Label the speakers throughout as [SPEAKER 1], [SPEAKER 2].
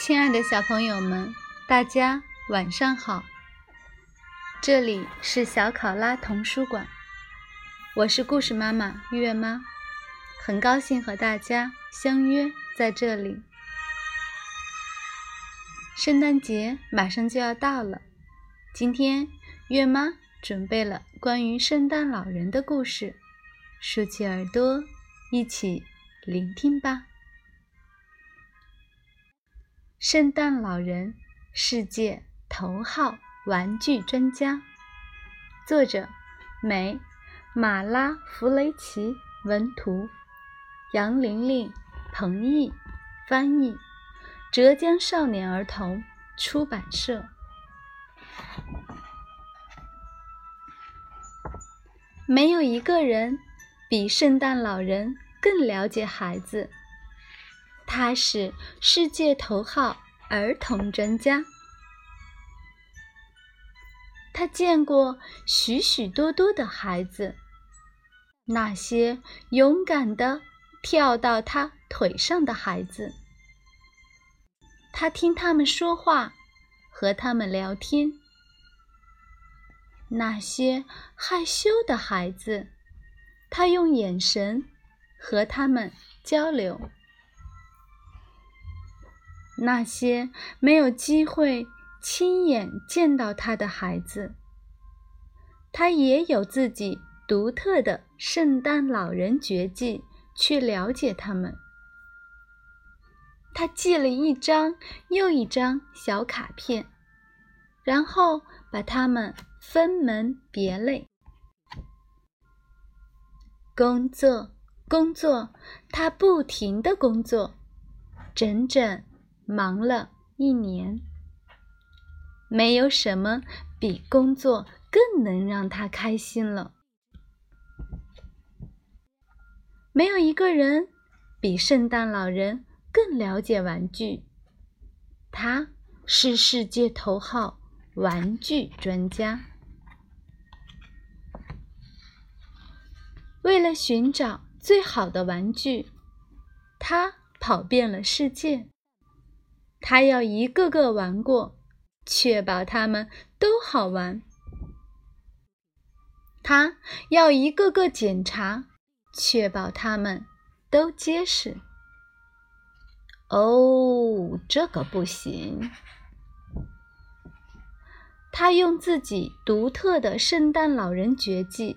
[SPEAKER 1] 亲爱的小朋友们，大家晚上好！这里是小考拉童书馆，我是故事妈妈月妈，很高兴和大家相约在这里。圣诞节马上就要到了，今天月妈准备了关于圣诞老人的故事，竖起耳朵，一起聆听吧。圣诞老人，世界头号玩具专家。作者：美马拉弗雷奇，文图：杨玲玲、彭毅，翻译：浙江少年儿童出版社。没有一个人比圣诞老人更了解孩子。他是世界头号儿童专家，他见过许许多多的孩子，那些勇敢的跳到他腿上的孩子，他听他们说话，和他们聊天；那些害羞的孩子，他用眼神和他们交流。那些没有机会亲眼见到他的孩子，他也有自己独特的圣诞老人绝技去了解他们。他寄了一张又一张小卡片，然后把它们分门别类。工作，工作，他不停的工作，整整。忙了一年，没有什么比工作更能让他开心了。没有一个人比圣诞老人更了解玩具，他是世界头号玩具专家。为了寻找最好的玩具，他跑遍了世界。他要一个个玩过，确保他们都好玩。他要一个个检查，确保他们都结实。哦，这个不行。他用自己独特的圣诞老人绝技，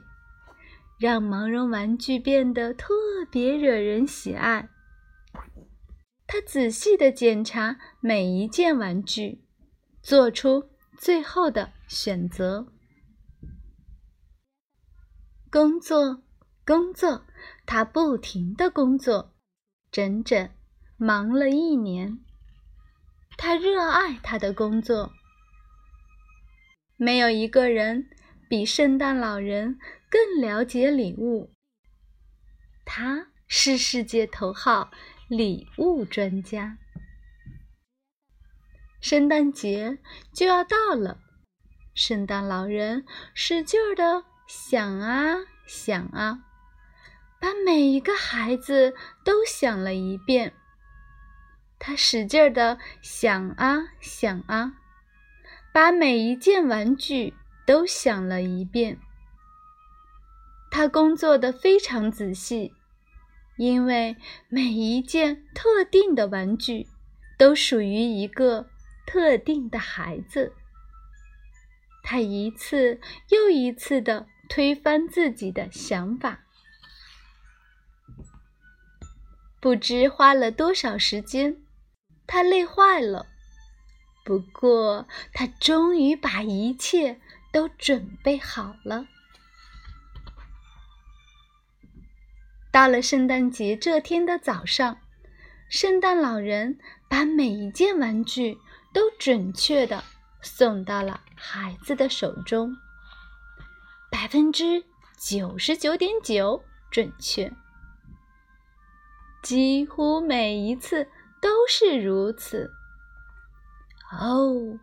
[SPEAKER 1] 让毛绒玩具变得特别惹人喜爱。他仔细地检查每一件玩具，做出最后的选择。工作，工作，他不停的工作，整整忙了一年。他热爱他的工作。没有一个人比圣诞老人更了解礼物。他是世界头号。礼物专家，圣诞节就要到了，圣诞老人使劲儿的想啊想啊，把每一个孩子都想了一遍。他使劲儿的想啊想啊，把每一件玩具都想了一遍。他工作的非常仔细。因为每一件特定的玩具都属于一个特定的孩子，他一次又一次的推翻自己的想法，不知花了多少时间，他累坏了。不过，他终于把一切都准备好了。到了圣诞节这天的早上，圣诞老人把每一件玩具都准确的送到了孩子的手中，百分之九十九点九准确，几乎每一次都是如此。哦，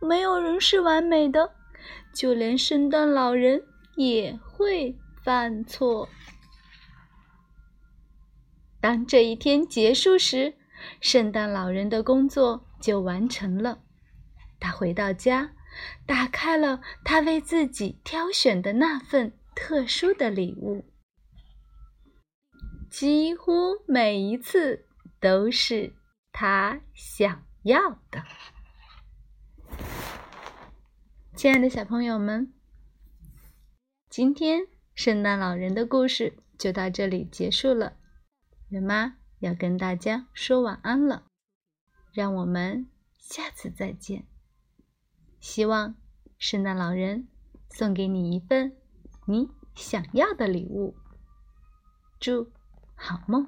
[SPEAKER 1] 没有人是完美的，就连圣诞老人也会犯错。当这一天结束时，圣诞老人的工作就完成了。他回到家，打开了他为自己挑选的那份特殊的礼物。几乎每一次都是他想要的。亲爱的小朋友们，今天圣诞老人的故事就到这里结束了。人妈要跟大家说晚安了，让我们下次再见。希望圣诞老人送给你一份你想要的礼物。祝。好梦。